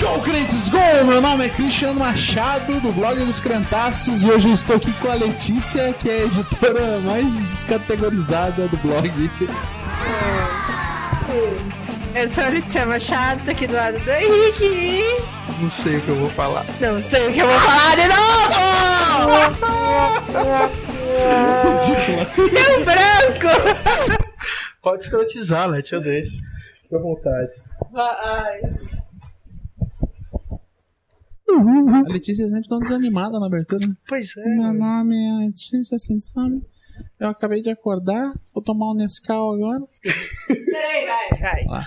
Go, crentes, go! Meu nome é Cristiano Machado, do blog dos Crentaços, e hoje eu estou aqui com a Letícia, que é a editora mais descategorizada do blog. Eu sou a Letícia Machado, tô aqui do lado do Henrique. Não sei o que eu vou falar. Não sei o que eu vou falar de novo! Deu branco! Pode escrotizar, Leti, eu deixo. Fica à vontade. Ai. A Letícia sempre tão desanimada na abertura. Pois é. Meu nome é Letícia Sensome. Eu acabei de acordar, vou tomar um Nescau agora. Peraí, vai, vai. Lá.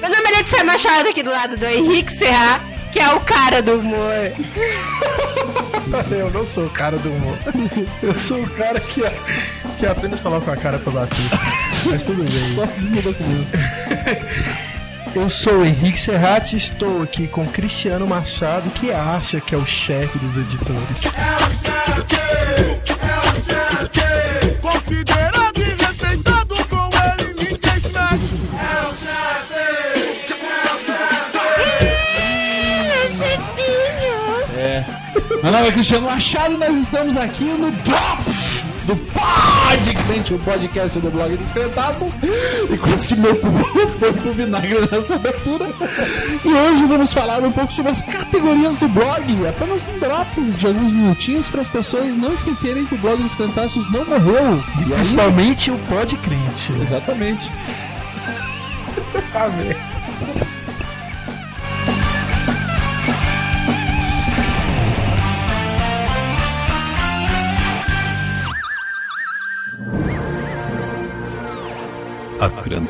Meu nome é Letícia Machado, aqui do lado do Henrique Serra, que é o cara do humor. Eu não sou o cara do humor. Eu sou o cara que, que apenas coloca a cara pra bater. Mas tudo bem. Sozinho da comigo. Eu sou o Henrique Serrati e estou aqui com Cristiano Machado, que acha que é o chefe dos editores. Meu nome é Cristiano Machado e nós estamos aqui no Drops do Podcast, o podcast do blog dos Crentaços. E quase que meu pulmão foi pro vinagre nessa abertura. E hoje vamos falar um pouco sobre as categorias do blog. Apenas um drops de alguns minutinhos para as pessoas não esquecerem que o blog dos Crentaços não morreu. E aí, Principalmente o Pod Crente. Exatamente. Tá vendo?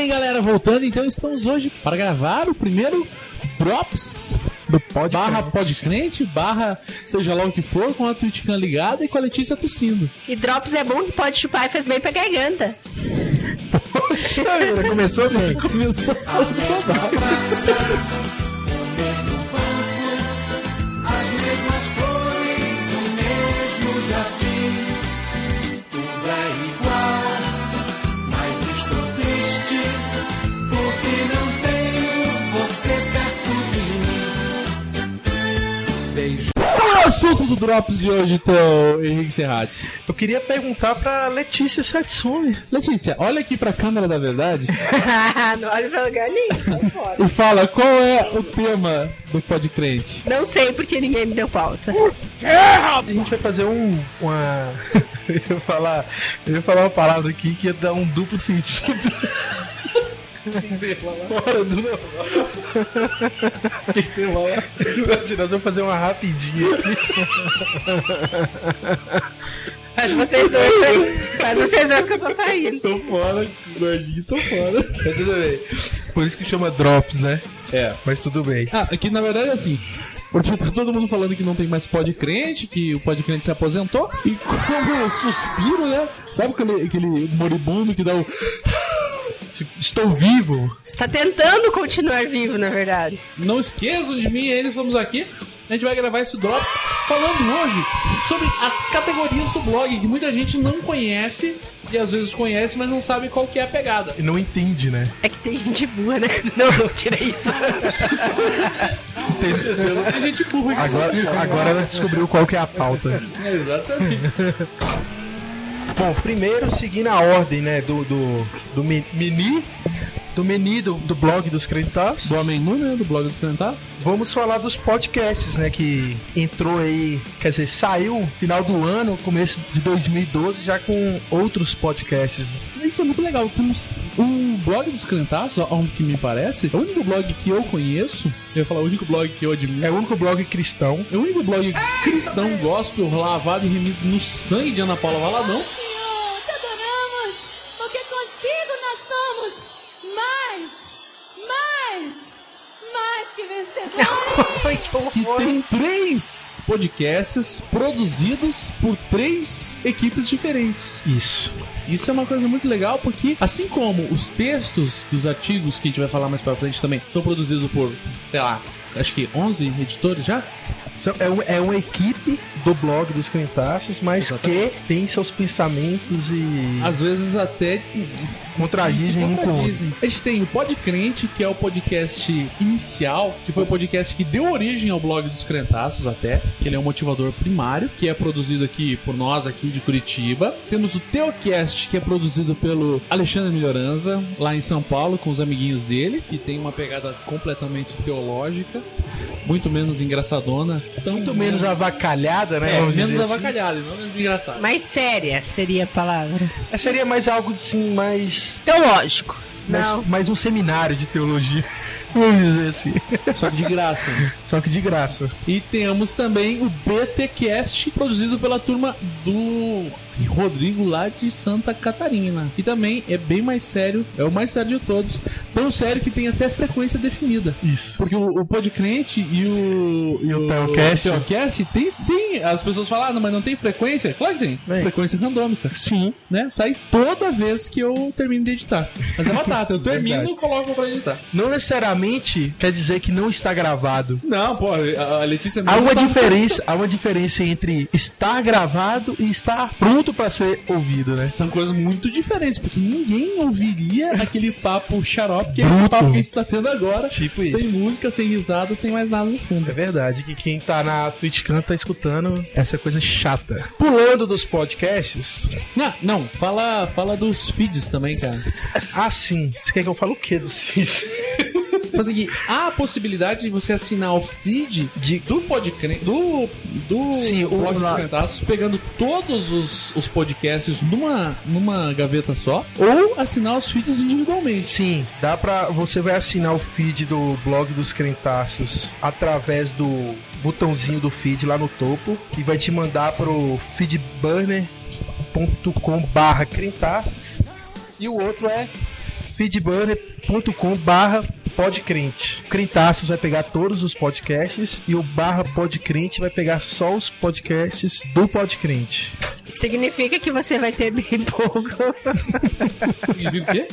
Bem, galera, voltando, então estamos hoje para gravar o primeiro Drops Do Pod barra Crente. podcrente, barra seja lá o que for, com a Twitchcam ligada e com a Letícia tossindo. E Drops é bom que pode chupar e faz bem pra garganta. Poxa vida, Começou bem. Começou assunto do Drops de hoje, então, Henrique Serrati? Eu queria perguntar pra Letícia Satsumi. Letícia, olha aqui pra câmera da verdade não olha pra lugar nenhum, fora. e fala qual é o tema do Podcrente. Não sei porque ninguém me deu pauta. A gente vai fazer um. Uma. eu, ia falar, eu ia falar uma palavra aqui que ia dar um duplo sentido. Fora do normal. O que, que você fala? Assim, nós vamos fazer uma rapidinha aqui. Mas vocês dois, mas vocês dois que eu tô saindo. Tô fora, gordinho, tô fora. Mas tudo bem. Por isso que chama Drops, né? É. Mas tudo bem. Ah, aqui na verdade é assim. Porque tá todo mundo falando que não tem mais podcrente, que o podcrente se aposentou. E como eu suspiro, né? Sabe aquele, aquele moribundo que dá o. Tipo, estou vivo. Você tá tentando continuar vivo, na verdade. Não esqueçam de mim, eles estamos aqui. A gente vai gravar esse Drops falando hoje sobre as categorias do blog, que muita gente não conhece e às vezes conhece, mas não sabe qual que é a pegada. E não entende, né? É que tem gente burra, né? Não, não, tira isso. Tem certeza. Tem gente burra. Agora, agora ela descobriu qual que é a pauta. É, exatamente. Bom, primeiro seguindo a ordem, né, do, do, do mi- mini, do mini do, do blog dos Crentaços. Do Menu, né? Do blog dos Cantar. Vamos falar dos podcasts, né, que entrou aí, quer dizer, saiu final do ano, começo de 2012, já com outros podcasts. Isso é muito legal. Temos o blog dos Cantaços, ao que me parece, é o único blog que eu conheço. Eu ia falar o único blog que eu admiro. É o único blog cristão. É o único blog cristão gospel lavado e remido no sangue de Ana Paula Valadão. Que que tem três podcasts produzidos por três equipes diferentes. Isso. Isso é uma coisa muito legal porque, assim como os textos dos artigos que a gente vai falar mais pra frente também são produzidos por, sei lá, acho que 11 editores já? É, um- é uma equipe do blog dos Crentaços, mas Exatamente. que tem seus pensamentos e Às vezes até contradizem um com o outro. A gente tem o Podcrente, que é o podcast inicial, que foi o podcast que deu origem ao blog dos Crentaços até, que ele é um motivador primário, que é produzido aqui por nós aqui de Curitiba. Temos o Teocast, que é produzido pelo Alexandre Melhoranza, lá em São Paulo, com os amiguinhos dele, que tem uma pegada completamente teológica, muito menos engraçadona, tão Muito menos avacalhada, né? é, vamos menos dizer assim. avacalhada, não menos engraçada. Mais séria seria a palavra. É, Seria mais algo assim, mais, Teológico. mais, Não. mais um seminário de teologia. Vamos dizer assim. Só que de graça. Só que de graça. E temos também o BTcast, produzido pela turma do Rodrigo lá de Santa Catarina. E também é bem mais sério, é o mais sério de todos. Tão sério que tem até frequência definida. Isso. Porque o, o Podcrente e o, E o Teocast. o Teocast tem, tem. As pessoas falam, ah, não, mas não tem frequência? Claro que tem. Tem. Frequência randômica. Sim. Né? Sai toda vez que eu termino de editar. Mas é batata, eu termino e coloco pra editar. Não necessariamente quer dizer que não está gravado. Não, pô, a Letícia Há uma tá- diferença, há uma diferença entre estar gravado e estar pronto para ser ouvido, né? São coisas muito diferentes, porque ninguém ouviria aquele papo xarope, que é esse papo que a gente tá tendo agora. Tipo sem isso. música, sem risada, sem mais nada no fundo. É verdade que quem tá na TwitchCam tá escutando essa coisa chata. Pulando dos podcasts, Não, não, fala, fala dos feeds também, cara. assim, você quer que eu fale o que dos feeds? Faz aqui, há a possibilidade de você assinar o feed De- do podcast, do, do Sim, blog dos Crentaços, pegando todos os, os podcasts numa, numa gaveta só, ou assinar os feeds individualmente. Sim, dá pra. Você vai assinar o feed do blog dos Crentaços através do botãozinho do feed lá no topo, que vai te mandar pro feedburner.com barra crentaços. E o outro é feedburner.com barra podcrente. Crentaços vai pegar todos os podcasts e o barra podcrente vai pegar só os podcasts do podcrente. Significa que você vai ter bem pouco. E viu o quê?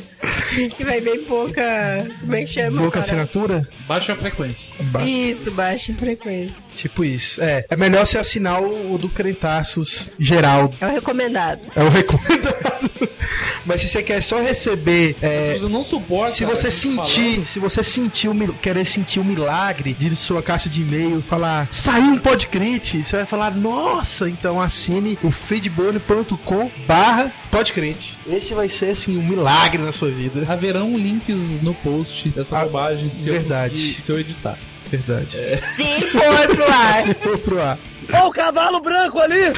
que vai bem pouca. Como é que chama? Pouca cara? assinatura? Baixa frequência. Ba- Isso, baixa frequência. Tipo isso. É, é melhor você assinar o, o do Crentaços geral. É o recomendado. É o recomendado. Mas se você quer só receber. é, Se você não suporta. se você a gente sentir, falando, se você sentir o querer sentir o milagre de sua caixa de e-mail falar, saiu um podcrente, você vai falar, nossa, então assine o feedburner.com barra podcrente. Esse vai ser assim um milagre na sua vida. Haverão links no post dessa Ah, bobagem se verdade. eu, se eu editar. Verdade. Se for pro ar. Se for pro ar. Ó o cavalo branco ali!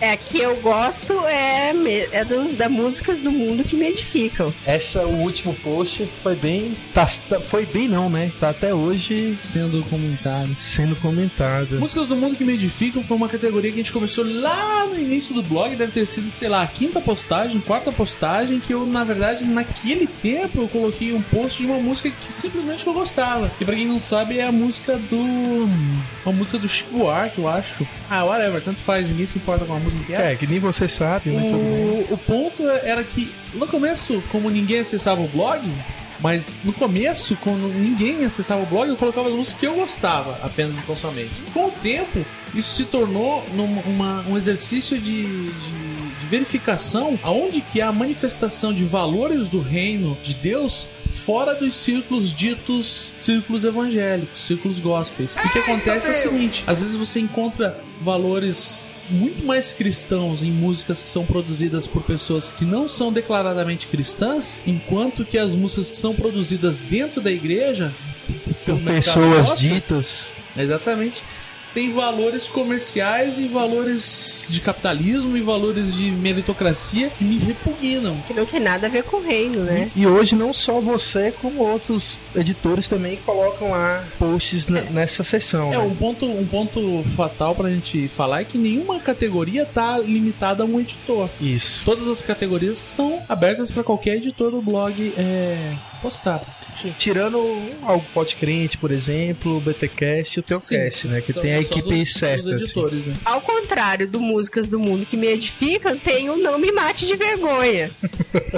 É que eu gosto é, me- é dos, da músicas do mundo que me edificam. Essa, o último post foi bem. Tá, tá- foi bem não, né? Tá até hoje Sendo comentado. sendo comentado. Músicas do mundo que me edificam foi uma categoria que a gente começou lá no início do blog. Deve ter sido, sei lá, a quinta postagem, quarta postagem. Que eu, na verdade, naquele tempo eu coloquei um post de uma música que simplesmente eu gostava. E pra quem não sabe, é a música do. Uma música do Chico Buarque, eu acho. Ah, whatever, tanto faz, ninguém se importa com a música que é. É, que nem você sabe, né? O, o ponto era que no começo, como ninguém acessava o blog, mas no começo, quando ninguém acessava o blog, eu colocava as músicas que eu gostava, apenas e tão somente. Com o tempo, isso se tornou num- uma- um exercício de, de- verificação aonde que há a manifestação de valores do reino de Deus fora dos círculos ditos círculos evangélicos, círculos gospels. E o que acontece é o seguinte, às vezes você encontra valores muito mais cristãos em músicas que são produzidas por pessoas que não são declaradamente cristãs, enquanto que as músicas que são produzidas dentro da igreja Por pessoas gospel, ditas. Exatamente. Tem valores comerciais e valores de capitalismo e valores de meritocracia que me repugnam. Que não tem nada a ver com o reino, né? E hoje não só você, como outros editores também colocam lá posts n- nessa seção. É, né? um ponto, um ponto fatal pra gente falar é que nenhuma categoria tá limitada a um editor. Isso. Todas as categorias estão abertas para qualquer editor do blog é, postar. Sim, tirando algo podcrente, por exemplo, o BTcast e o Teocast, né? Que são- tem a equipe dos- certa. dos assim. editores, né? Ao contrário do Músicas do Mundo que me edificam, tem o Não Me Mate de Vergonha.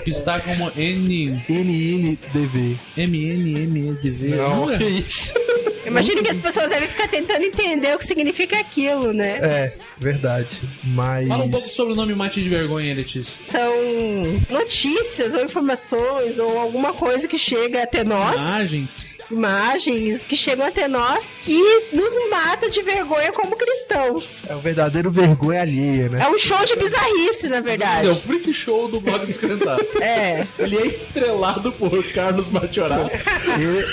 Que está como N, NNDV. MNMEDV. Não, é? que isso. Imagino que as pessoas devem ficar tentando entender o que significa aquilo, né? É, verdade. Mas. Fala um pouco sobre o nome mate de vergonha, Letícia. São notícias ou informações ou alguma coisa que chega até nós, Imagens. Imagens que chegam até nós que nos mata de vergonha como cristãos. É o verdadeiro vergonha alheia, né? É um show de bizarrice, na É o verdade. freak show do blog dos Crentaços. É. Ele é estrelado por Carlos Machorato.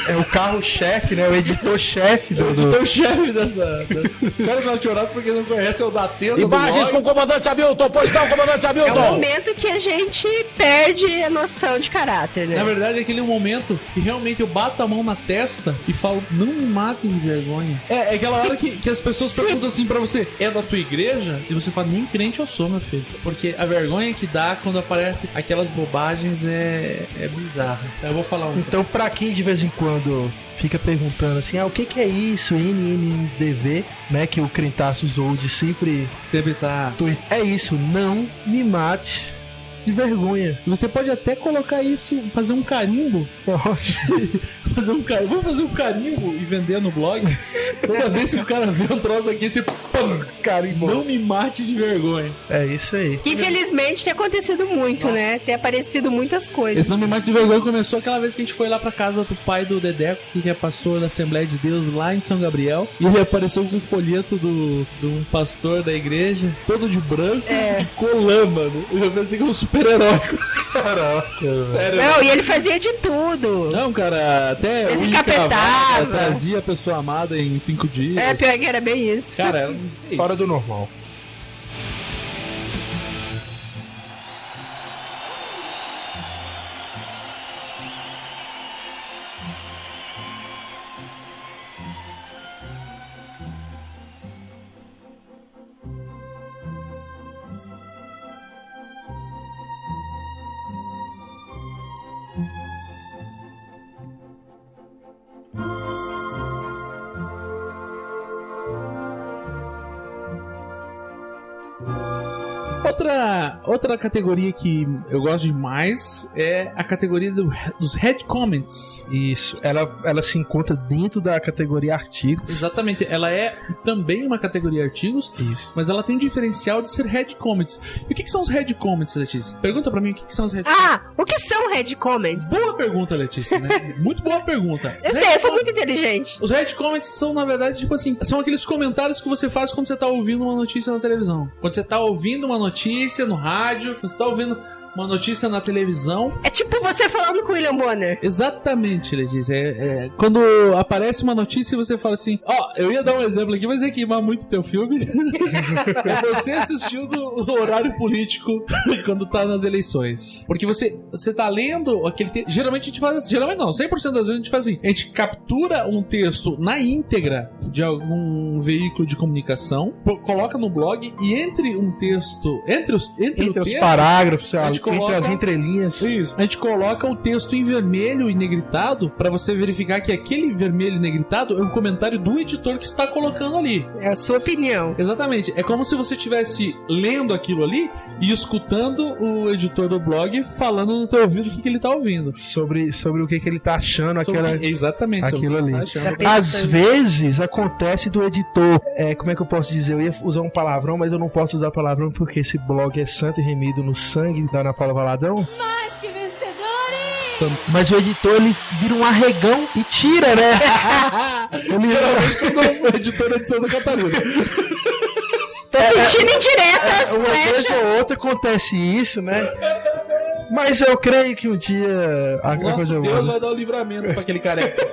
É o carro-chefe, né? O editor-chefe do. Então o chefe dessa. da- Carlos Machorato, pra quem não conhece, é o da tenda Imagens do com o comandante Hamilton, pois não, comandante É o Hamilton! momento que a gente perde a noção de caráter, né? Na verdade, é aquele momento que realmente eu bato a mão na testa e falo, não me matem de vergonha. É, é aquela hora que, que as pessoas perguntam assim pra você, é da tua igreja? E você fala, nem crente eu sou, meu filho. Porque a vergonha que dá quando aparece aquelas bobagens é, é bizarra. Eu vou falar um. Então, pra quem de vez em quando fica perguntando assim, ah, o que, que é isso, NNDV, né? Que o Crentaços Old sempre Sempre tá. É isso, não me mate de vergonha. Você pode até colocar isso, fazer um carimbo. fazer um carimbo. Vamos fazer um carimbo e vender no blog. Toda vez que o cara vê um troço aqui, você. Pam, Carimbo. não me mate de vergonha. É isso aí. Que infelizmente tem acontecido muito, né? Tem aparecido muitas coisas. Esse não me mate de vergonha começou aquela vez que a gente foi lá pra casa do pai do Dedeco, que é pastor da Assembleia de Deus lá em São Gabriel. E ele apareceu com um folheto do, de um pastor da igreja, todo de branco, de colã, mano. Eu pensei que era um super-herói. Caraca, Sério. Não, e ele fazia de tudo. Não, cara, até Ele o encapetava. trazia a pessoa amada em cinco dias. É, pior que era bem isso. Cara, era um... Fora do normal. Outra, categoria que eu gosto demais é a categoria do- dos head comments. Isso. Ela, ela se encontra dentro da categoria artigos. Exatamente, ela é também uma categoria artigos, Isso. mas ela tem um diferencial de ser head comments. E o que, que são os head comments, Letícia? Pergunta pra mim o que, que são os head Ah, o que são Red Comments? Boa pergunta, Letícia, né? Muito boa pergunta. Eu sei, eu sou muito inteligente. Os head comments são, na verdade, tipo assim, são aqueles comentários que você faz quando você tá ouvindo uma notícia na televisão. Quando você tá ouvindo uma notícia no rádio, quando você tá ouvindo uma notícia na televisão. É tipo você falando com o William Bonner. Exatamente, Letícia. É, é, quando aparece uma notícia e você fala assim, ó, eu ia dar um exemplo aqui, mas ia queimar muito teu filme. é você assistindo o horário político quando tá nas eleições. Porque você, você tá lendo aquele texto. Geralmente a gente faz assim, geralmente não, 100% das vezes a gente faz assim. A gente captura um texto na íntegra de algum veículo de comunicação, coloca no blog e entre um texto, entre os, entre, Entre o os texto, parágrafos, a gente entre coloca- as entrelinhas. isso. A gente coloca o texto em vermelho e negritado pra você verificar que aquele vermelho e negritado é um comentário do editor que está colocando ali. É a sua opinião. Exatamente. É como se você estivesse lendo aquilo ali e escutando o editor do blog falando no teu ouvido o que, que ele tá ouvindo. Sobre, sobre o que, que ele tá achando, Sobre- aquela. Exatamente. aquilo ali. tá achando. Às vezes acontece do editor. É, como é que eu posso dizer? Eu ia usar um palavrão, mas eu não posso usar palavrão porque esse blog é santo e remido no sangue da Ana Paula Valadão. Mais que vencedores! Mas o editor ele vira um arregão e tira, né? ele Geralmente quando o editor é de Santa Catarina. Tô sentindo indiretas, É, uma vez flechas. ou outra acontece isso, né? Mas eu creio que um dia a, a Nosso coisa Deus vai. vai dar o livramento pra aquele careca.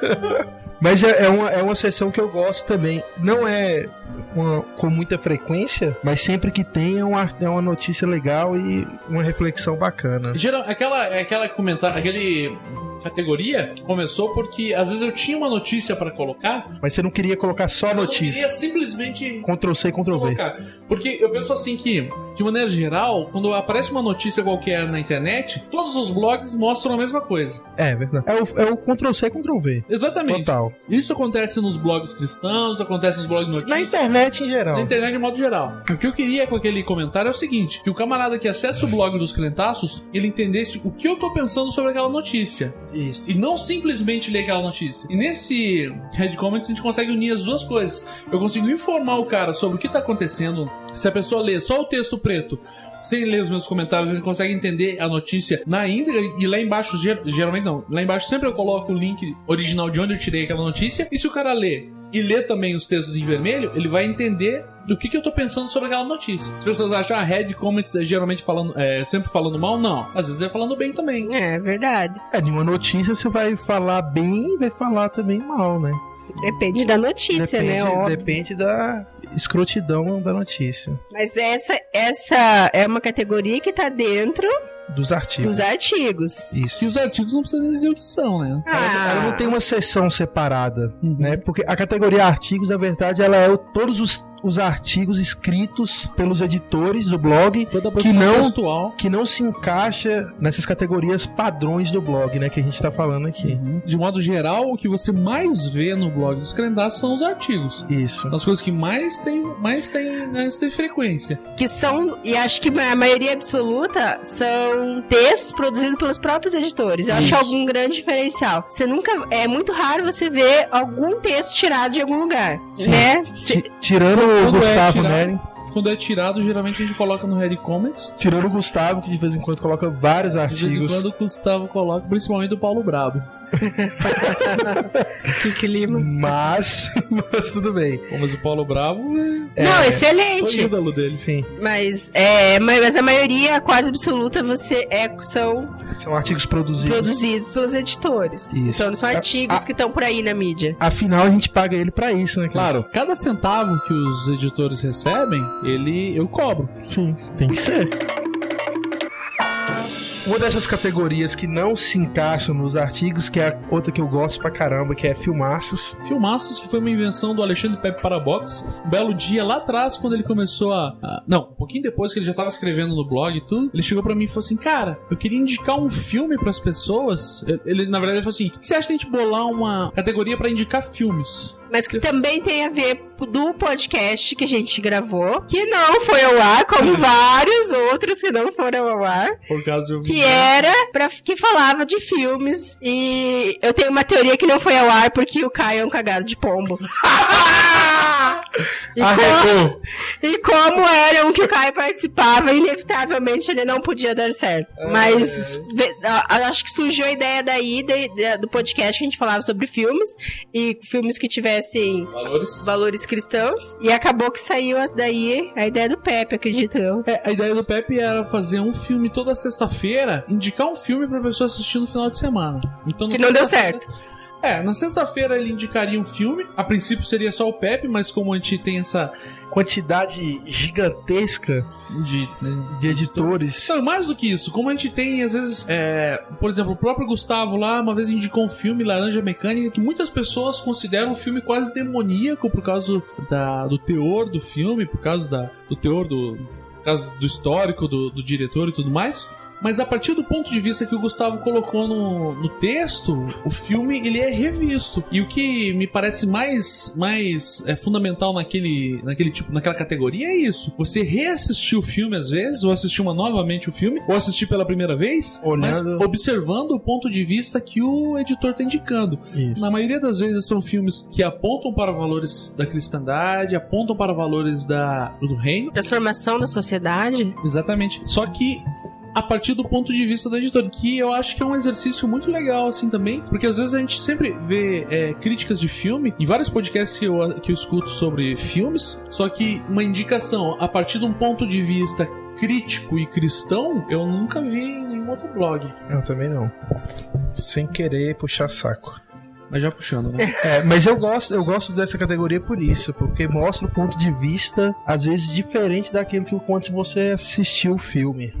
Mas é, é uma, é uma sessão que eu gosto também. Não é uma- com muita frequência, mas sempre que tem é uma, é uma notícia legal e uma reflexão bacana. Geral, aquela, aquela comentário, aquele categoria começou porque às vezes eu tinha uma notícia pra colocar, Mas você não queria colocar só eu não notícia. queria simplesmente Ctrl C, Ctrl V. Porque eu penso assim que, de maneira geral, quando aparece uma notícia qualquer na internet, todos os blogs mostram a mesma coisa. É verdade. É o, é o Ctrl C, Ctrl V. Exatamente. Total. Isso acontece nos blogs cristãos, acontece nos blogs de Na notícias. internet em geral. Na internet de modo geral. O que eu queria com aquele comentário é o seguinte: que o camarada que acessa o blog dos crentaços, ele entendesse o que eu tô pensando sobre aquela notícia. Isso. E não simplesmente ler aquela notícia. E nesse Red Comments a gente consegue unir as duas coisas. Eu consigo informar o cara sobre o que tá acontecendo. Se a pessoa lê só o texto preto, sem ler os meus comentários, ele consegue entender a notícia na íntegra. E lá embaixo, ger- geralmente não, lá embaixo sempre eu coloco o link original de onde eu tirei aquela notícia. E se o cara lê e lê também os textos em vermelho, ele vai entender do que, que eu tô pensando sobre aquela notícia. As pessoas acham, ah, Red Comments é geralmente falando, é, sempre falando mal. Não, às vezes é falando bem também. É verdade. É, de uma notícia você vai falar bem e vai falar também mal, né? Depende da notícia, depende, né? Óbvio. depende da escrotidão da notícia. Mas essa, essa é uma categoria que tá dentro Dos artigos. dos artigos. Isso. E os artigos não precisam dizer o que são, né? Ela, ela não tem uma seção separada, Uhum. né? Porque a categoria artigos, na verdade, ela é o- todos os, os artigos escritos pelos editores do blog que não textual. que não se encaixa nessas categorias padrões do blog, né? Que a gente tá falando aqui. De modo geral, o que você mais vê no blog dos Crendaços são os artigos. Isso. As coisas que mais tem, mais tem, mais tem frequência. Que são, e acho que a maioria absoluta são textos produzidos pelos próprios editores. Eu acho Isso. algum grande diferencial. Você nunca. É muito raro você ver algum texto tirado de algum lugar. Sim. Né? Ti- tirando o Quando é Gustavo tirado- Neri, Quando é tirado, geralmente a gente coloca no Red Comments. tirando o Gustavo, que de vez em quando coloca vários De vez em artigos. quando o Gustavo coloca, principalmente do Paulo Brabo. Que clima. Mas, mas tudo bem. Mas o Paulo Brabo é... Não, sou excelente. ídolo dele. Sim, Mas, é, mas a maioria, quase absoluta, você é, são são artigos produzidos. produzidos pelos editores. Isso. Então não são A- artigos a- que estão por aí na mídia. Afinal, a gente paga ele pra isso, né? Cris? Claro, cada centavo que os editores recebem, ele eu cobro. Sim, tem que ser. Uma dessas categorias que não se encaixam nos artigos, que é a outra que eu gosto pra caramba, que é filmaços. Filmaços, que foi uma invenção do Alexandre Pepe Parabox. Um belo dia lá atrás, quando ele começou a, Não, um pouquinho depois que ele já tava escrevendo no blog e tudo, ele chegou pra mim e falou assim: Cara, eu queria indicar um filme pras pessoas. Ele, na verdade, falou assim: O que você acha de a gente bolar uma categoria pra indicar filmes? Mas que também tem a ver do podcast que a gente gravou, que não foi ao ar, como vários outros que não foram ao ar, Por causa de um. que era pra, que falava de filmes. E eu tenho uma teoria que não foi ao ar porque o Caio é um cagado de pombo. e, co- Arregou! e como era um que o Caio participava, inevitavelmente ele não podia dar certo. Mas ve- a- a- acho que surgiu a ideia daí de- de- do podcast que a gente falava sobre filmes e filmes que tivessem Valores. valores cristãos. E acabou que saiu as- daí a ideia do Pepe, acredito eu. É, a ideia do Pepe era fazer um filme toda sexta-feira, indicar um filme pra pessoa assistir no final de semana. Então, Que não deu certo. É, na sexta-feira ele indicaria um filme. A princípio seria só o Pepe, mas como a gente tem essa Quantidade gigantesca de, né, de editores. Não, mais do que isso, como a gente tem, às vezes, é, por exemplo, o próprio Gustavo lá, uma vez indicou um filme, Laranja Mecânica, que muitas pessoas consideram um filme quase demoníaco por causa da- do teor do filme, por causa da- do teor do. Por causa do histórico do, do diretor e tudo mais. Mas a partir do ponto de vista que o Gustavo colocou no, no texto, o filme ele é revisto. E o que me parece mais, mais é, fundamental naquele, naquele tipo, naquela categoria é isso. Você reassistir o filme às vezes, ou assistir uma novamente o filme, ou assistir pela primeira vez, Olhando- mas observando o ponto de vista que o editor está indicando. Isso. Na maioria das vezes são filmes que apontam para valores da cristandade, apontam para valores da, do reino. Transformação da sociedade. Exatamente. Só que a partir do ponto de vista do editor, que eu acho que é um exercício muito legal, assim, também, porque às vezes a gente sempre vê é, críticas de filme, em vários podcasts que eu, que eu escuto sobre filmes, só que uma indicação a partir de um ponto de vista crítico e cristão, eu nunca vi em nenhum outro blog. Eu também não. Sem querer puxar saco. Mas já puxando, né? É, mas eu gosto, eu gosto dessa categoria por isso, porque mostra o ponto de vista, às vezes, diferente daquilo que quando você assistiu o filme.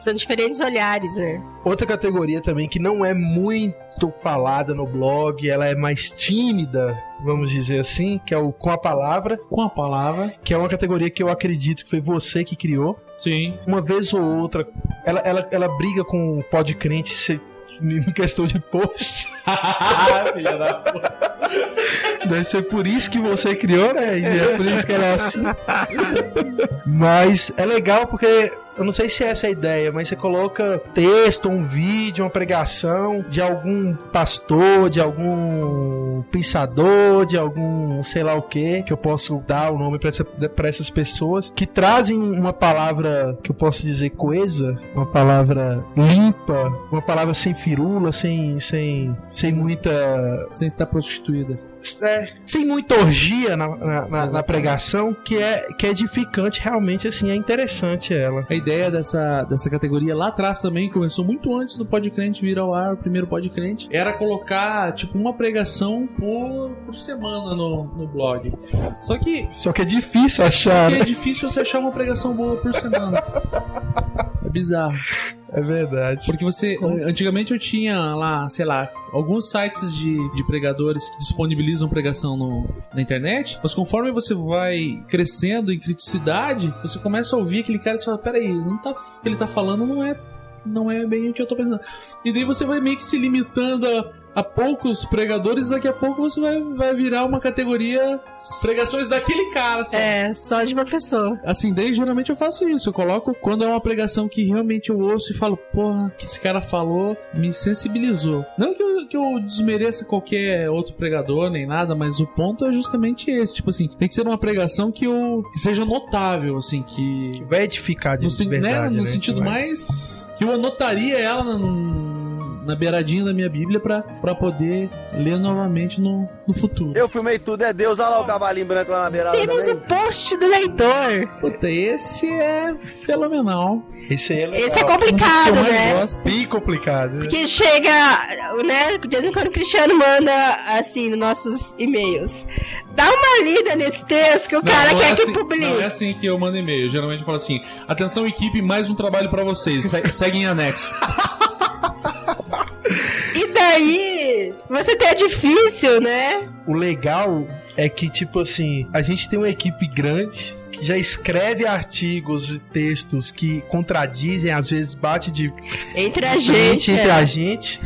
São diferentes olhares, né? Outra categoria também que não é muito falada no blog, ela é mais tímida, vamos dizer assim, que é o Com a Palavra, Com a palavra. que é uma categoria que eu acredito que foi você que criou. Sim. Uma vez ou outra, ela, ela, ela briga com o Pod Crente em questão de post. Filha da puta. Deve ser por isso que você criou, né? E é por isso que ela é assim. Mas é legal porque eu não sei se é essa a ideia, mas você coloca texto, um vídeo, uma pregação de algum pastor, de algum pensador, de algum sei lá o que, que eu posso dar o nome pra essa- essas pessoas que trazem uma palavra que eu posso dizer coesa, uma palavra limpa, uma palavra sem firula, sem, sem, sem muita Sem estar prostituída. É, sem muita orgia na, na- na- na pregação, que é, que é edificante, realmente, assim, é interessante ela. A ideia dessa, dessa categoria lá atrás também, começou muito antes do Podcrente vir ao ar, o primeiro Podcrente, era colocar, tipo, uma pregação por, por semana no, no blog. Só que Só que é difícil achar, é né? difícil você achar uma pregação boa por semana. É bizarro. É verdade. Porque você. Antigamente eu tinha lá, sei lá, alguns sites de, de pregadores que disponibilizam pregação no, na internet, mas conforme você vai crescendo em criticidade, você começa a ouvir aquele cara e você fala: peraí, não tá, o que ele tá falando não é. Não é bem o que eu tô pensando. E daí você vai meio que se limitando a, a poucos pregadores, daqui a pouco você vai, vai virar uma categoria pregações daquele cara só. É, só de uma pessoa. Assim, daí geralmente eu faço isso. Eu coloco quando é uma pregação que realmente eu ouço e falo, porra, o que esse cara falou me sensibilizou. Não que eu, que eu desmereça qualquer outro pregador nem nada, mas o ponto é justamente esse. Tipo assim, tem que ser uma pregação que, eu, que seja notável, assim, que. Vai edificar de No, sen- verdade, né, no né? sentido Vai- mais. que eu anotaria ela na, na beiradinha da minha Bíblia pra, pra poder ler novamente no, no futuro. Eu filmei tudo, é Deus. Olha lá o cavalinho branco lá na beirada Temos o post do leitor. Puta, esse é fenomenal. Esse é legal. Esse é Um complicado, mais né? gosto. Bem complicado. Porque chega, né? De vez em quando o Cristiano manda, assim, nos nossos e-mails. Dá uma lida nesse texto que o cara não quer é que assim, publique. Não é assim que eu mando e-mail. Geralmente eu falo assim: atenção, equipe, mais um trabalho pra vocês. Se- Segue em anexo. Daí, você tem difícil, né? O legal é que, tipo assim, a gente tem uma equipe grande que já escreve artigos e textos que contradizem, às vezes bate de Entre a gente. entre é. a gente.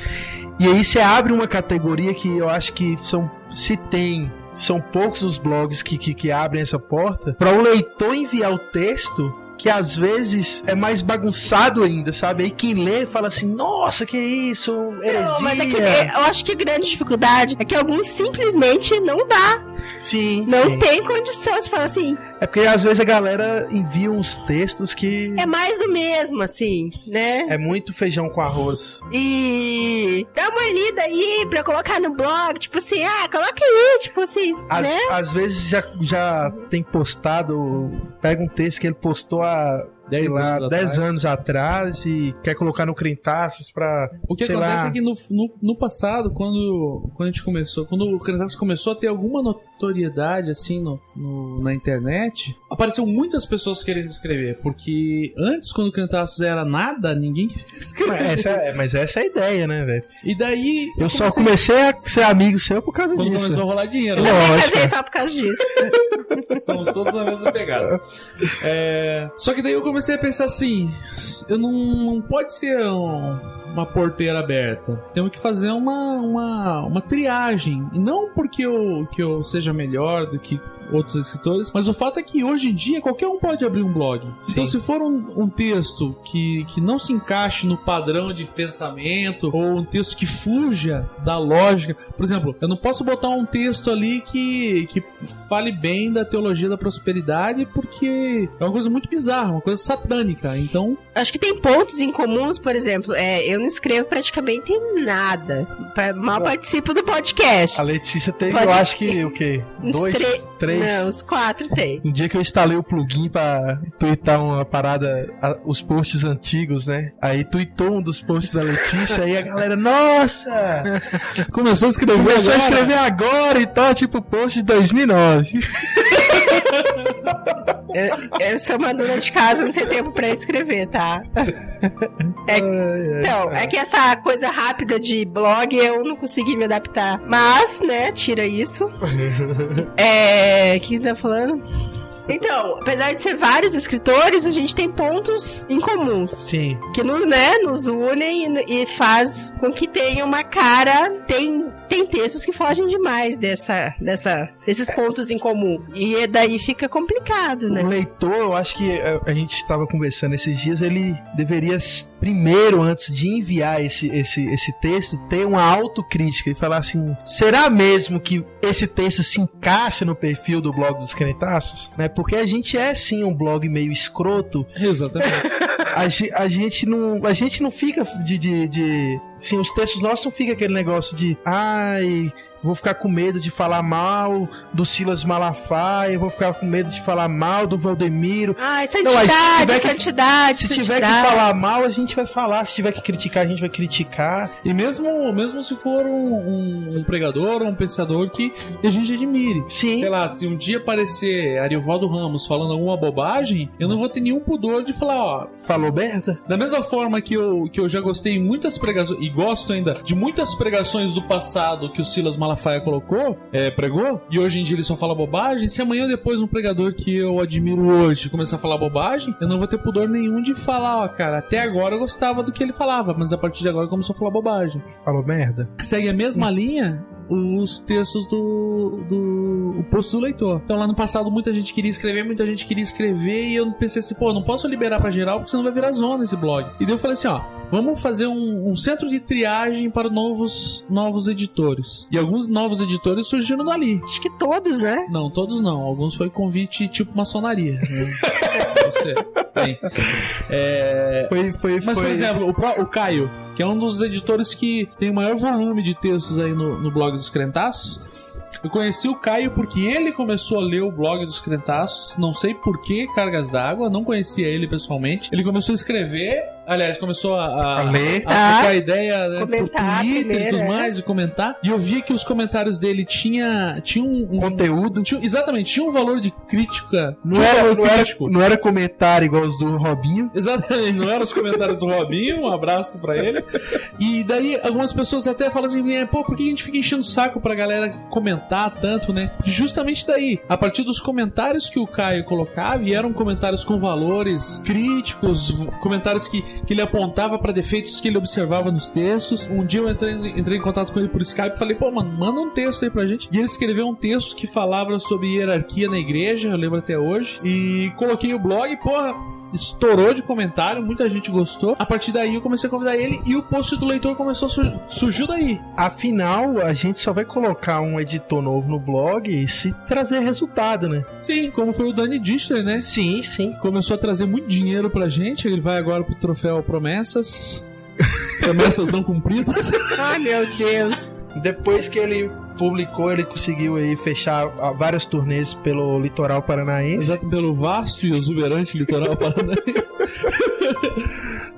E aí você abre uma categoria que eu acho que são se tem são poucos os blogs que, que, que abrem essa porta para o leitor enviar o texto que às vezes é mais bagunçado ainda, sabe? Aí quem lê fala assim, nossa, que isso, heresia. Não, mas é que eu acho que a grande dificuldade é que alguns simplesmente não dá. Sim, Não sim. tem condição. Você fala assim, É porque às vezes a galera envia uns textos que é mais do mesmo, assim, né? é muito feijão com arroz. E dá uma lida aí pra colocar no blog, tipo assim, ah, coloca aí, tipo assim, Às, né? às vezes já, já tem postado, pega um texto que ele postou há, sei Dez lá, anos 10 atrás. anos atrás e quer colocar no Crentaços pra. O que sei acontece lá, é que no, no, no passado, quando, quando a gente começou, quando o Crentaços começou a ter alguma notoriedade assim no, no- na internet, apareceu muitas pessoas querendo escrever. Porque antes, quando o Crentaços era nada, ninguém queria Mas escrever. essa, é, mas essa é a ideia, né, velho? E daí. Eu só comecei a ser amigo seu por causa Quando disso. começou a rolar dinheiro. Eu também lógico. casei só por causa disso. Estamos todos na mesma pegada. É, Só que daí eu comecei a pensar assim: eu não, não pode ser um- uma porteira aberta. Temos que fazer uma, uma, uma triagem. E não porque eu, que eu seja melhor do que outros escritores, mas o fato é que hoje em dia qualquer um pode abrir um blog. Então, se for um, um texto que, que não se encaixe no padrão de pensamento, ou um texto que fuja da lógica, por exemplo, eu não posso botar um texto ali que, que fale bem da teologia da prosperidade, porque é uma coisa muito bizarra, uma coisa satânica. Então, Acho que tem pontos em comuns, por exemplo, é, eu não escrevo praticamente nada. Mal participo do podcast. A Letícia teve, Pode- eu acho que, o quê? Uns Dois? tre- Três? Não, uns quatro tem. Um dia que eu instalei o plugin pra twittar uma parada, a- os posts antigos, né? Aí tweetou um dos posts da Letícia, aí a galera, nossa! Começou a escrever Começou a agora. escrever agora e tal, tipo post de 2009. Eu, eu sou uma dona de casa, não tenho tempo pra escrever, tá? É, então, é que essa coisa rápida de blog eu não consegui me adaptar. Mas, né, tira isso. É. O que tá falando? Então, apesar de ser vários escritores, a gente tem pontos em comuns Sim. que nos, né, nos unem e, e faz com que tenha uma cara. Tem, tem textos que fogem demais dessa, dessa, desses pontos em comum. E daí fica complicado, O né? leitor, eu acho que a, a gente estava conversando esses dias, ele deveria primeiro, antes de enviar esse, esse, esse texto, ter uma autocrítica e falar assim: será mesmo que esse texto se encaixa no perfil do blog dos Crentaços? Né? Porque a gente é sim um blog meio escroto. Exatamente. A, a gente não. A gente não fica de. de, de sim, os textos nossos não fica aquele negócio de. Ai. Vou ficar com medo de falar mal do Silas Malafaia, vou ficar com medo de falar mal do Valdemiro. Ai, Não, aí se santidade, tiver que- santidade, Se tiver que santidade. falar mal, a gente vai falar. Se tiver que criticar, a gente vai criticar. E mesmo, mesmo se for um, um, um pregador ou um pensador que a gente admire. Sim. Sei lá, se um dia aparecer Ariovaldo Ramos falando alguma bobagem, eu não vou ter nenhum pudor de falar, ó. Falou merda? Da mesma forma que eu, que eu já gostei muitas pregações, e gosto ainda de muitas pregações do passado que o Silas Malafaia colocou, é, pregou, e hoje em dia ele só fala bobagem, se amanhã depois um pregador que eu admiro hoje começar a falar bobagem, eu não vou ter pudor nenhum de falar, ó, cara, até agora eu gostava do que ele falava, mas a partir de agora começou a falar bobagem. Falou merda? segue a mesma linha os textos do, do o posto do leitor. Então lá no passado muita gente queria escrever, muita gente queria escrever e eu pensei assim, pô, não posso liberar pra geral porque senão vai virar zona esse blog. E daí eu falei assim, ó, vamos fazer um, um centro de triagem para novos novos editores. E alguns novos editores surgiram dali. Acho que todos, né? Não, todos não. Alguns foi convite tipo maçonaria. né? Você. Bem, é, Foi, foi, mas, foi. por exemplo, o, pró- o Caio, que é um dos editores que tem o maior volume de textos aí no, no blog dos Crentaços. Eu conheci o Caio porque ele começou a ler o blog dos Crentaços, não sei por que cargas d'água, não conhecia ele pessoalmente. Ele começou a escrever, aliás, começou a, a, A ler. a Ah. trocar ideia né, Twitter e tudo é. mais, e comentar. E eu via que os comentários dele tinha, tinha um, um- Conteúdo. tinha- exatamente, tinha um valor de crítica. Não tinha um era, valor não, era, crítico. não era comentário igual os do Robinho. Exatamente, não eram os comentários do Robinho, um abraço pra ele. E daí algumas pessoas até falam assim, "É, pô, por que a gente fica enchendo o saco pra galera comentar tanto, né? Justamente daí, a partir dos comentários que o Caio colocava, e eram comentários com valores críticos, comentários que, que ele apontava pra defeitos que ele observava nos textos. Um dia eu entrei, entrei em contato com ele por Skype e falei, pô, mano, manda um texto aí pra gente. E ele escreveu um texto que falava sobre hierarquia na igreja, eu lembro até hoje. E coloquei o blog, porra, estourou de comentário, muita gente gostou. A partir daí eu comecei a convidar ele e o post do leitor começou a sur surgiu daí. Afinal, a gente só vai colocar um editor novo no blog se trazer resultado, né? Sim, como foi o Dani Dister, né? Sim, sim. Começou a trazer muito dinheiro pra gente. Ele vai agora pro troféu Promessas. Promessas não cumpridas. Ai, meu Deus. Depois que ele publicou, ele conseguiu aí fechar ah, várias turnês pelo litoral paranaense. Exato, pelo vasto e exuberante litoral paranaense.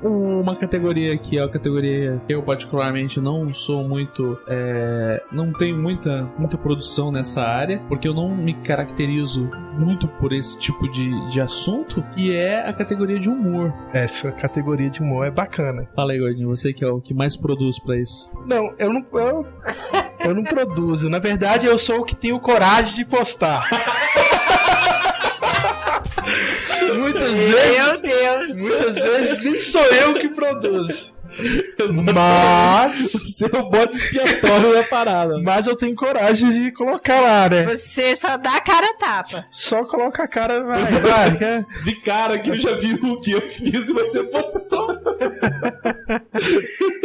Uma categoria que é a categoria que eu particularmente não sou muito, é, não tenho muita, muita produção nessa área, porque eu não me caracterizo muito por esse tipo de, de assunto, e é a categoria de humor. Essa categoria de humor é bacana. Fala aí, Gordinho, você que é o que mais produz pra isso. Não, eu não. Eu, eu não produzo. Na verdade, eu sou o que tenho coragem de postar. Muitas Meu vezes. Deus. Muitas vezes nem sou eu que produzo. Mas. Você é o bote expiatório da parada. Mas eu tenho coragem de colocar lá, né? Você só dá a cara tapa. Só coloca a cara, vai, vai. De cara que eu já vi o que eu fiz e você postou.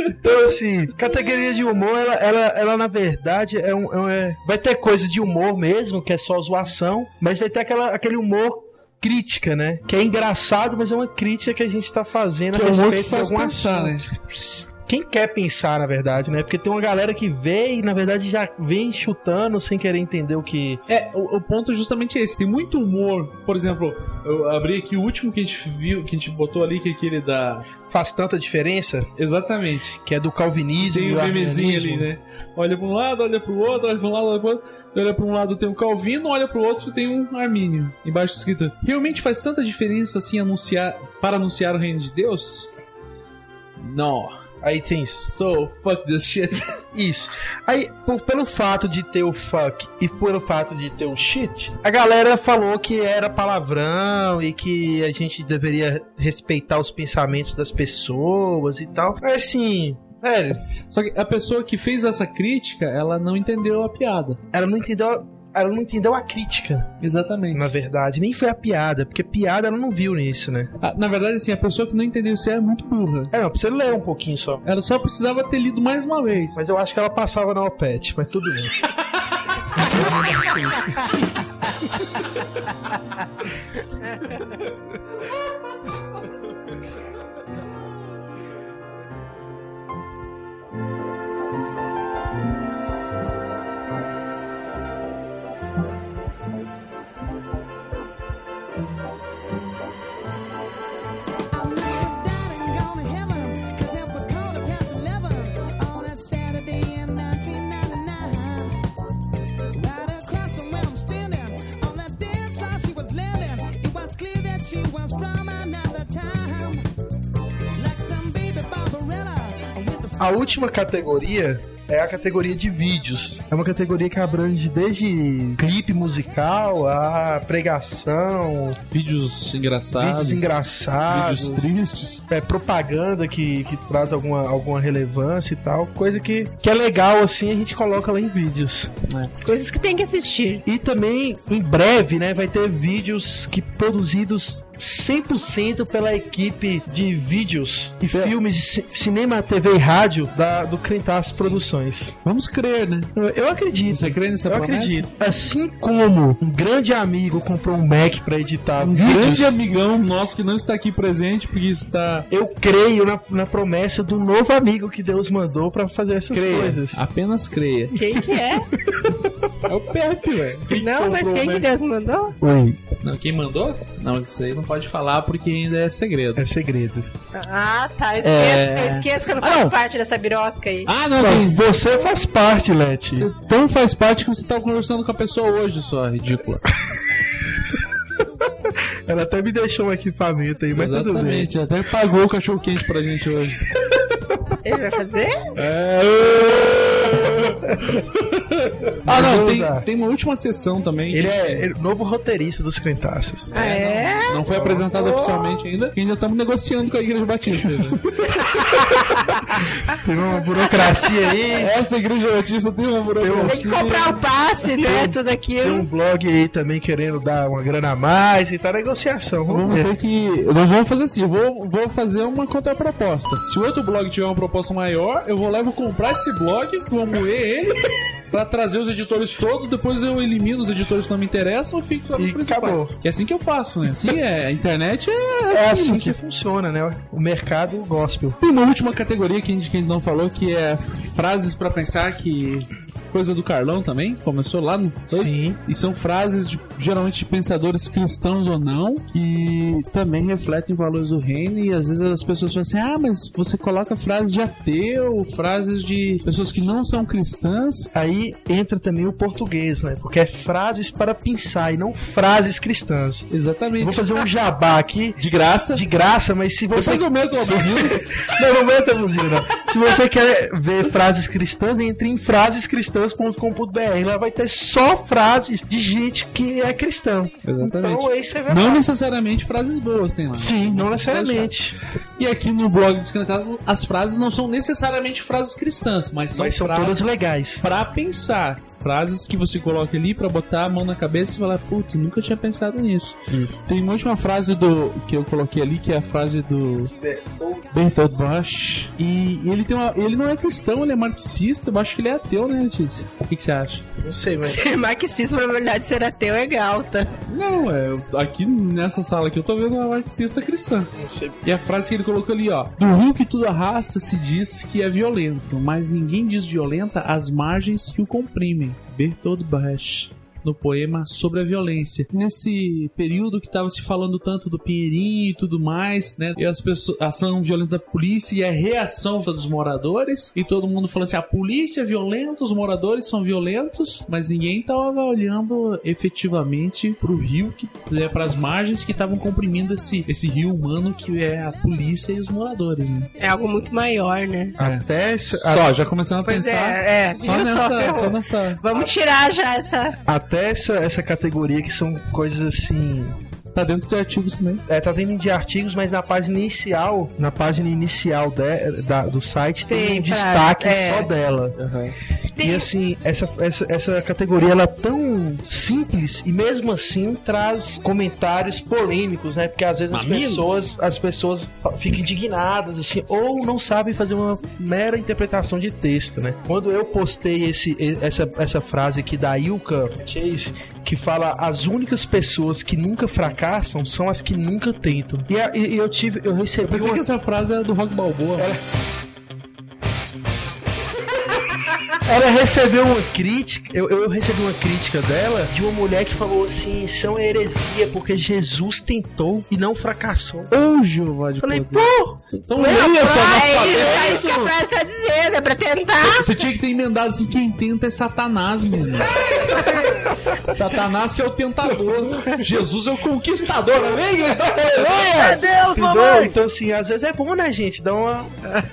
Então, assim, categoria de humor, ela, ela, ela na verdade é um, é um- é- vai ter coisa de humor mesmo, que é só zoação, mas vai ter aquela, aquele humor crítica, né? Que é engraçado, mas é uma crítica que a gente tá fazendo Que a é que respeito faz de algum pensar, assunto. né? quem quer pensar, na verdade, né? Porque tem uma galera que vê e, na verdade, já vem chutando sem querer entender o que. É, o, o ponto é justamente esse. Tem muito humor. Por exemplo, eu abri aqui o último que a gente viu, que a gente botou ali, que é aquele da. Faz tanta diferença, Exatamente. que é do calvinismo Tem o o memezinho ali, né? Olha pra um lado, olha pro outro, olha pra um lado, olha pro outro. Olha pra um lado tem um Calvino, olha pro outro tem um Armínio. Embaixo escrito: Realmente faz tanta diferença assim anunciar para anunciar o reino de Deus? Não. Aí tem isso. So, fuck this shit. Isso. Aí, por- pelo fato de ter o fuck e pelo fato de ter o shit, a galera falou que era palavrão e que a gente deveria respeitar os pensamentos das pessoas e tal. Mas assim, velho, Só que a pessoa que fez essa crítica, ela não entendeu a piada. ela não entendeu. Ela não entendeu a crítica, Exatamente. na verdade. Nem foi a piada, porque piada ela não viu nisso, né? Ah, na verdade, assim, a pessoa que não entendeu isso é muito burra. É, não, precisa ler um pouquinho só. Ela só precisava ter lido mais uma vez. Mas eu acho que ela passava na OPET, mas tudo bem. A última categoria é a categoria de vídeos. É uma categoria que abrange desde clipe musical a pregação, Vídeos engraçados. vídeos engraçados, Vídeos tristes. é, propaganda que, que traz alguma, alguma relevância e tal. Coisa que, que é legal assim, a gente coloca lá em vídeos. Coisas que tem que assistir. E também, em breve, né, vai ter vídeos que produzidos 100% pela equipe de vídeos e filmes, de ci- cinema, TV e rádio da, do Crentaço Produções. Vamos crer, né? Eu, eu acredito. Você crê nessa eu promessa? acredito. Assim como um grande amigo comprou um Mac pra editar Um vídeos, grande amigão nosso que não está aqui presente porque está. eu creio na, na promessa do novo amigo que Deus mandou pra fazer essas coisas. Apenas creia. Quem que é? É o Pepe, velho. Não, mas quem né? que Deus mandou? Oi, Não, quem mandou? Não, mas isso aí não pode falar porque ainda é segredo. é segredo. Ah, tá. Eu esqueço, É. esqueço que eu não Ah, faço não. parte dessa birosca aí. Ah, não, Não. Você faz parte, Leti. Você tão faz parte que você tá conversando com a pessoa hoje só, ridícula. Ela até me deixou um equipamento aí, mas tudo bem. Exatamente, até pagou o cachorro quente pra gente hoje. Ele vai fazer? É. ah, não, tem, tem uma última sessão também. Ele que é ele- novo roteirista dos Crentaços. Ah, é? Não foi apresentado oficialmente ainda, e ainda estamos negociando com a Igreja Batista. né? Tem uma burocracia aí. Essa Igreja Batista tem uma Tem que burocracia. comprar o passe, né? Tudo Tem aquilo. um blog aí também querendo dar uma grana a mais e tá negociação. Vamos Vamos ver. ter que. Nós vamos fazer assim, eu vou, vou fazer uma contraproposta. Se o outro blog tiver uma proposta maior, eu vou lá e vou comprar esse blog, vou moer ele. Pra trazer os editores todos, depois eu elimino os editores que não me interessam e fico E acabou. Que é assim que eu faço, né? Assim é, a internet é, É assim né? que funciona, né? O mercado gospel. Tem uma última categoria que a gente, que a gente não falou, que é frases pra pensar que. Coisa do Carlão também, começou lá no. Sim. E são frases de, geralmente de pensadores cristãos ou não, que também refletem valores do reino. E às vezes as pessoas falam assim: ah, mas você coloca frases de ateu, frases de pessoas que não são cristãs. Aí entra também o português, né? Porque é frases para pensar e não frases cristãs. Eu Exatamente. vou fazer um jabá aqui De graça. de graça, mas se você. Depois eu meto a buzina. Não, não meta a buzina. Se você quer ver frases cristãs, entre em frasescristãs.com.br. Lá vai ter só frases de gente que é cristão. Exatamente. Então aí você vai Não lá. necessariamente frases boas tem lá. Sim, não necessariamente. E aqui no blog dos Canetados, as frases não são necessariamente frases cristãs, mas são, Mas são frases todas legais. pra pensar. Frases que você coloca ali pra botar a mão na cabeça e falar, putz, nunca tinha pensado nisso. Tem uma última frase do que eu coloquei ali, que é a frase do Bertolt Brecht. E ele tem uma, ele não é cristão, ele é marxista, eu acho que ele é ateu, né, Letícia? O que, que você acha? Não sei, mas. Ser marxista, a probabilidade de ser ateu é alta. Não, é, aqui nessa sala aqui eu tô vendo uma marxista cristã. Não sei. E a frase que ele colocou ali, ó. Do rio que tudo arrasta se diz que é violento, mas ninguém diz violenta as margens que o comprimem. Bertold Brecht. No poema sobre a violência. Nesse período que tava se falando tanto do Pinheirinho e tudo mais, né? E as pessoas, a ação violenta da polícia e a reação dos moradores. E todo mundo falando assim: a polícia é violenta, os moradores são violentos, mas ninguém tava olhando efetivamente pro rio, que, né, pras margens que estavam comprimindo esse, esse rio humano que é a polícia e os moradores, né? É algo muito maior, né? Até Só, já começando a Pois pensar é, é, só, só, nessa, ferrou. só nessa. Vamos tirar já essa. até essa, essa categoria que são coisas assim. Tá dentro de artigos também. É, tá dentro de artigos, mas na página inicial, na página inicial de- da- do site tem, Tem um frase, destaque é. só dela. Tem- E assim, essa, essa, essa categoria ela é tão simples e mesmo assim traz comentários polêmicos, né? Porque às vezes as pessoas, as pessoas ficam indignadas, assim, ou não sabem fazer uma mera interpretação de texto, né? Quando eu postei esse, essa, essa frase aqui da Ilka Chase, que fala as únicas pessoas que nunca fracassam são as que nunca tentam. E, a- e eu tive, eu recebi Pensei uma- que essa frase era do Rock Balboa. Ela recebeu uma crítica, eu, eu recebi uma crítica dela de uma mulher que falou assim: são heresia porque Jesus tentou e não fracassou. Ô, Jeová de Falei, pô, Então leia só é, na é isso que a frase tá dizendo, é pra tentar. Você tinha que ter emendado assim, quem tenta é Satanás, menino. Satanás que é o tentador. Jesus é o conquistador, amém, igreja? Aleluia! Deus, entendeu? Então, assim, às vezes é bom, né, gente? Dá uma,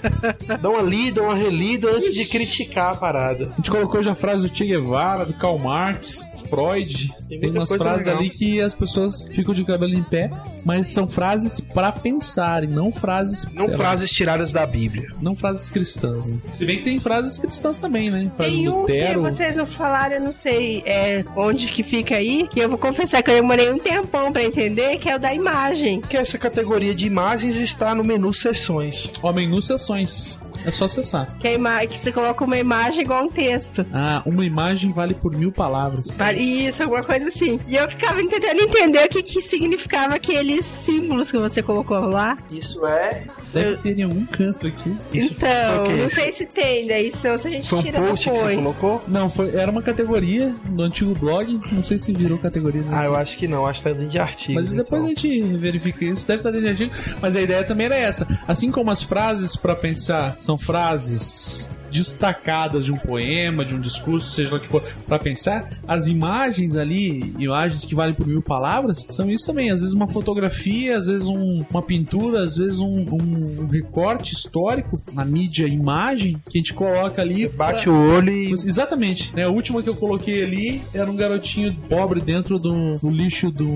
dá uma lida, uma relida antes de criticar a parada. A gente colocou já a frase do Che Guevara, do Karl Marx, Freud. Tem, muita umas frases legal. ali que as pessoas ficam de cabelo em pé, mas são frases pra pensarem, não frases. Não sei lá, frases tiradas da Bíblia. não frases cristãs. Né? Se bem que tem frases cristãs também, né? Frase Tem um que Lutero. vocês não falaram, eu não sei é, onde que fica aí, que eu vou confessar que eu demorei um tempão pra entender, que é o da imagem. Que essa categoria de imagens está no menu sessões. Ó, menu sessões. É só acessar. Que, a ima que você coloca uma imagem igual um texto. Ah, uma imagem vale por mil palavras. Vale- Isso, alguma coisa assim. E eu ficava tentando entender o que, que significava aqueles símbolos que você colocou lá. Isso é. Deve ter em algum canto aqui. Isso então, foi não sei se tem, daí senão se a gente Foi um tira post que você depois. colocou? Não, foi, era uma categoria do antigo blog. Não sei se virou categoria. Ah, eu acho que não, acho que tá dentro de artigos. Mas depois a então. gente verifica isso, deve estar dentro de artigo. Mas a ideia também era essa. Assim como as frases pra pensar são frases destacadas de um poema, de um discurso, seja lá o que for, pra pensar, as imagens ali, imagens que valem por mil palavras, são isso também. Às vezes uma fotografia, às vezes um- uma pintura, às vezes um, um- um recorte histórico na mídia imagem que a gente coloca ali. Bate pra- o olho e. Exatamente. Né? A última que eu coloquei ali era um garotinho pobre dentro do, do lixo do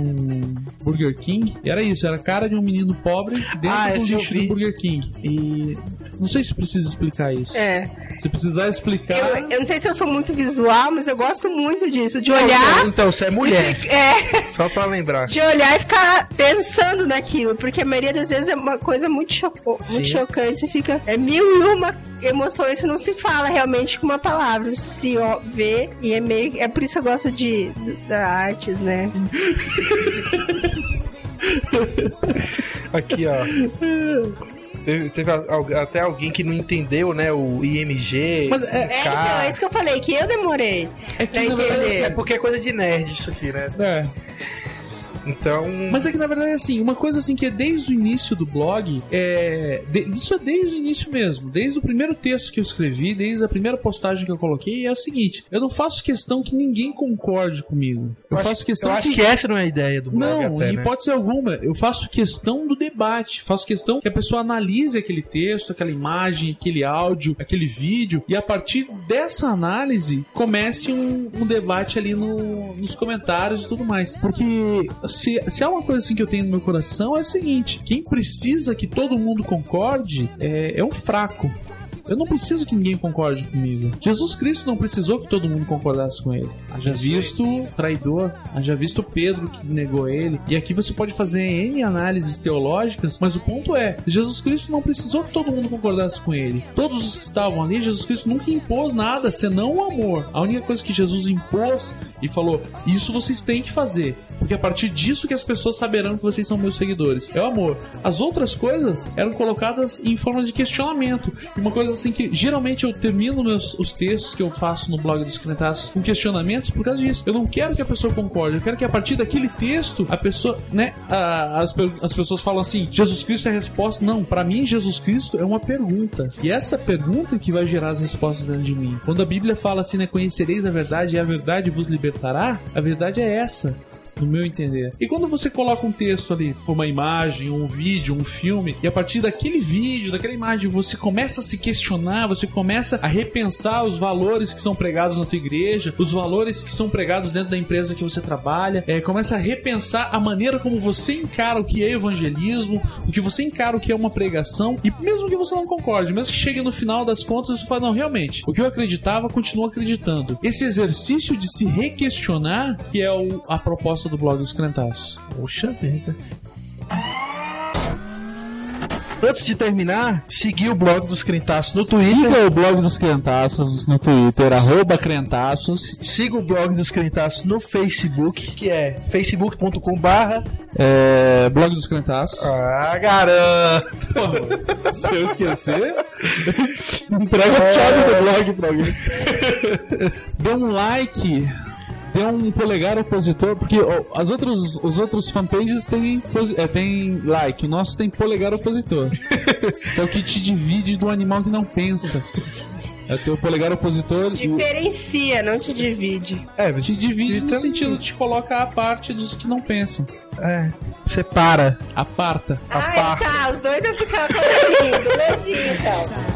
Burger King. E era isso, era a cara de um menino pobre dentro Ah, do lixo do Burger King. E não sei se precisa explicar isso. É. Se precisar explicar. Eu, eu não sei se eu sou muito visual, mas eu gosto muito disso, de olhar. Então, você é mulher. É, Só pra lembrar. de olhar e ficar pensando naquilo, porque a maioria das vezes é uma coisa muito, choco- Sim. muito chocante. Você fica. É mil e uma emoções que não se fala realmente com uma palavra. Se ó, vê, e é meio. É por isso que eu gosto de, da artes, né? Aqui, ó. Teve, teve até alguém que não entendeu, né? O IMG. Mas é- É, K. então, é isso que eu falei, que eu demorei. É que pra na verdade, entender. É porque é coisa de nerd isso aqui, né? É. Então. Mas é que na verdade assim, uma coisa assim que é desde o início do blog, é. de- isso é desde o início mesmo. Desde o primeiro texto que eu escrevi, desde a primeira postagem que eu coloquei, é o seguinte: eu não faço questão que ninguém concorde comigo. Eu, acho- faço questão eu acho que... essa não é a ideia do blog. Não, até, em né? hipótese alguma. Eu faço questão do debate. Faço questão que a pessoa analise aquele texto, aquela imagem, aquele áudio, aquele vídeo. E a partir dessa análise, comece um, um debate ali no- nos comentários e tudo mais. Porque se, se há uma coisa assim que eu tenho no meu coração, é o seguinte: quem precisa que todo mundo concorde é, é um fraco. Eu não preciso que ninguém concorde comigo. Jesus Cristo não precisou que todo mundo concordasse com ele. Haja visto o traidor, haja visto Pedro que negou ele. E aqui você pode fazer N análises teológicas, mas o ponto é: Jesus Cristo não precisou que todo mundo concordasse com ele. Todos os que estavam ali, Jesus Cristo nunca impôs nada senão o amor. A única coisa que Jesus impôs e falou: Isso vocês têm que fazer. Porque a partir disso que as pessoas saberão que vocês são meus seguidores. É o amor. As outras coisas eram colocadas em forma de questionamento. E uma coisa assim que geralmente eu termino meus, os textos que eu faço no blog dos Crentaços com questionamentos por causa disso. Eu não quero que a pessoa concorde, eu quero que a partir daquele texto a pessoa, né, a- as, as pessoas falam assim: Jesus Cristo é a resposta. Não, pra mim, Jesus Cristo é uma pergunta. E essa pergunta que vai gerar as respostas dentro de mim. Quando a Bíblia fala assim, né, conhecereis a verdade e a verdade vos libertará, a verdade é essa no meu entender. E quando você coloca um texto ali, uma imagem, um vídeo, um filme, e a partir daquele vídeo, daquela imagem, você começa a se questionar, você começa a repensar os valores que são pregados na tua igreja, os valores que são pregados dentro da empresa que você trabalha, é, começa a repensar a maneira como você encara o que é evangelismo, o que você encara o que é uma pregação, e mesmo que você não concorde, mesmo que chegue no final das contas, você fala, não, realmente, o que eu acreditava, continuo acreditando. Esse exercício de se requestionar que é o- a proposta do blog dos Crentaços. Poxa vida. Antes de terminar, seguir o blog dos Crentaços no Twitter. Siga o blog dos Crentaços no Twitter, arroba Crentaços. Siga o blog dos Crentaços no Facebook, que é facebook.com barra É, blog dos Crentaços. Ah, garanto! Se eu esquecer, entrega a chave do blog pra alguém. Dê um like, dê um polegar opositor, porque ó, as outros, os outros fanpages têm, é, tem like, o nosso tem polegar opositor. é o que te divide do animal que não pensa. É o teu polegar opositor e o, Diferencia, não te divide. É, te divide no sentido de te colocar a parte dos que não pensam. É, separa. Aparta. Ah, tá, os dois vão ficar colorinho, belezinha então.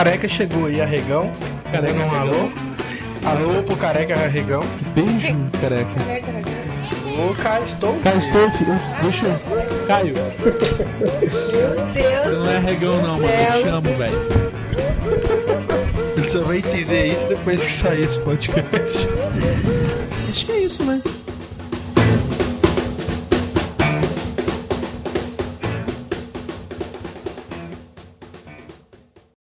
Careca chegou aí, arregão. Careca um alô. Alô pro careca arregão. Beijo, careca. Ô, Caio, estou. Caio, estou. filho. Deixa eu. Caio. Você não é regão, não, mano. Eu te amo, velho. Ele só vai entender isso depois que sair esse podcast. Acho que é isso, né?